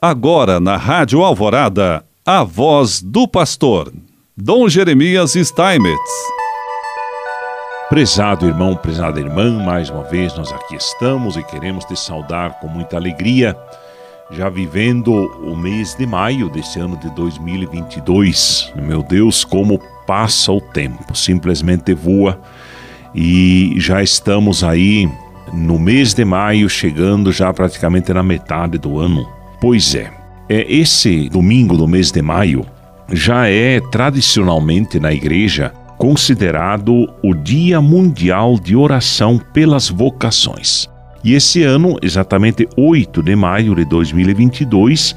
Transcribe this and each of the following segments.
Agora na Rádio Alvorada, a voz do pastor, Dom Jeremias Steinmetz. Prezado irmão, prezada irmã, mais uma vez nós aqui estamos e queremos te saudar com muita alegria, já vivendo o mês de maio desse ano de 2022. Meu Deus, como passa o tempo, simplesmente voa e já estamos aí no mês de maio, chegando já praticamente na metade do ano. Pois é, é esse domingo do mês de maio já é tradicionalmente na igreja considerado o Dia Mundial de Oração pelas Vocações. E esse ano, exatamente 8 de maio de 2022,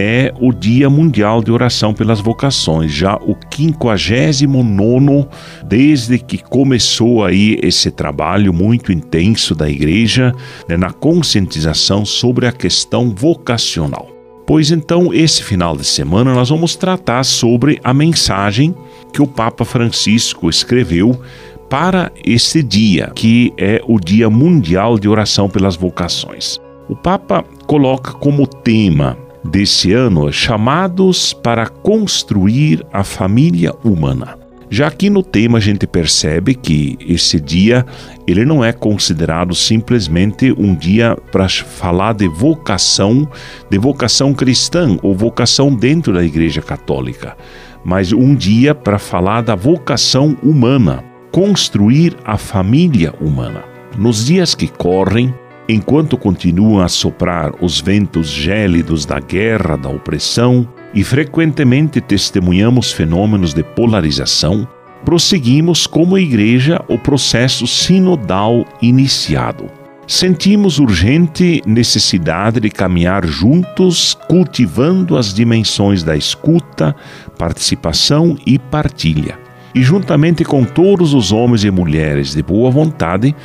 é o Dia Mundial de Oração pelas Vocações, já o 59 desde que começou aí esse trabalho muito intenso da igreja né, na conscientização sobre a questão vocacional. Pois então, esse final de semana nós vamos tratar sobre a mensagem que o Papa Francisco escreveu para esse dia, que é o Dia Mundial de Oração pelas Vocações. O Papa coloca como tema desse ano chamados para construir a família humana. Já aqui no tema a gente percebe que esse dia ele não é considerado simplesmente um dia para falar de vocação, de vocação cristã ou vocação dentro da Igreja Católica, mas um dia para falar da vocação humana, construir a família humana. Nos dias que correm, enquanto continuam a soprar os ventos gélidos da guerra, da opressão, e frequentemente testemunhamos fenômenos de polarização, prosseguimos como igreja o processo sinodal iniciado. Sentimos urgente necessidade de caminhar juntos, cultivando as dimensões da escuta, participação e partilha. E juntamente com todos os homens e mulheres de boa vontade,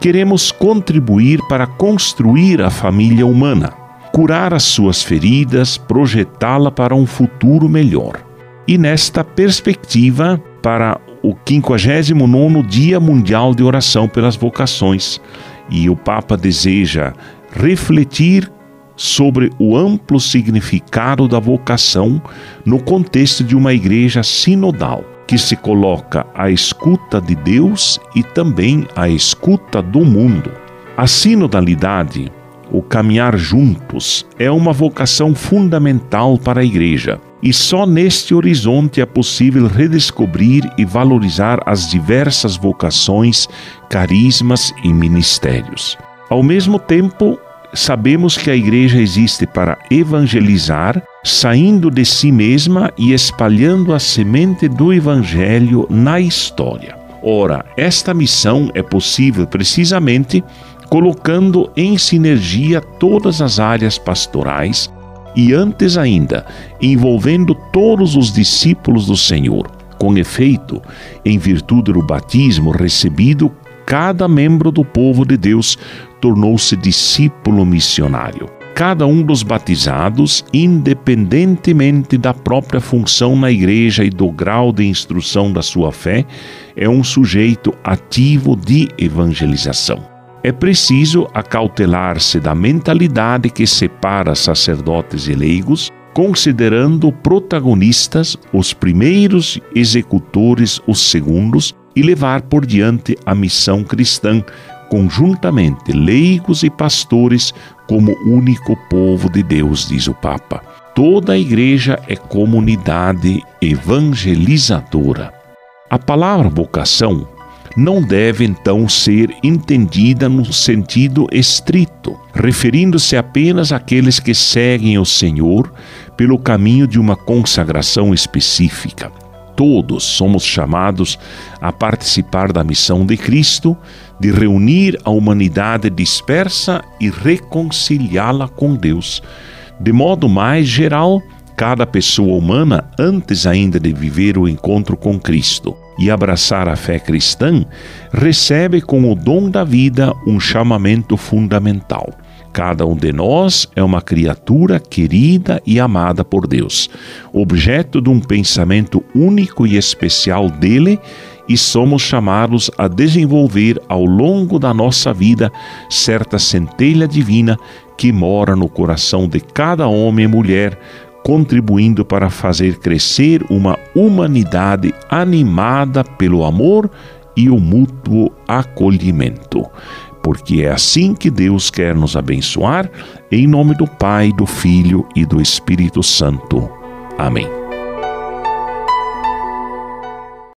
queremos contribuir para construir a família humana, curar as suas feridas, projetá-la para um futuro melhor. E nesta perspectiva, para o 59 Dia Mundial de Oração pelas Vocações, e o Papa deseja refletir sobre o amplo significado da vocação no contexto de uma igreja sinodal que se coloca à escuta de Deus e também à escuta do mundo. A sinodalidade, o caminhar juntos, é uma vocação fundamental para a Igreja. E só neste horizonte é possível redescobrir e valorizar as diversas vocações, carismas e ministérios. Ao mesmo tempo, sabemos que a igreja existe para evangelizar, saindo de si mesma e espalhando a semente do evangelho na história. Ora, esta missão é possível precisamente colocando em sinergia todas as áreas pastorais e, antes ainda, envolvendo todos os discípulos do Senhor. Com efeito, em virtude do batismo recebido, cada membro do povo de Deus tornou-se discípulo missionário. Cada um dos batizados, independentemente da própria função na igreja e do grau de instrução da sua fé, é um sujeito ativo de evangelização. É preciso acautelar-se da mentalidade que separa sacerdotes e leigos, considerando protagonistas os primeiros executores os segundos e levar por diante a missão cristã conjuntamente leigos e pastores como único povo de Deus, diz o Papa. Toda a igreja é comunidade evangelizadora. A palavra vocação não deve então ser entendida no sentido estrito, referindo-se apenas àqueles que seguem o Senhor pelo caminho de uma consagração específica todos somos chamados a participar da missão de Cristo de reunir a humanidade dispersa e reconciliá-la com Deus. De modo mais geral, cada pessoa humana, antes ainda de viver o encontro com Cristo e abraçar a fé cristã, recebe com o dom da vida um chamamento fundamental Cada um de nós é uma criatura querida e amada por Deus, objeto de um pensamento único e especial dele e somos chamados a desenvolver ao longo da nossa vida certa centelha divina que mora no coração de cada homem e mulher, contribuindo para fazer crescer uma humanidade animada pelo amor e o mútuo acolhimento. Porque é assim que Deus quer nos abençoar, em nome do Pai, do Filho e do Espírito Santo. Amém.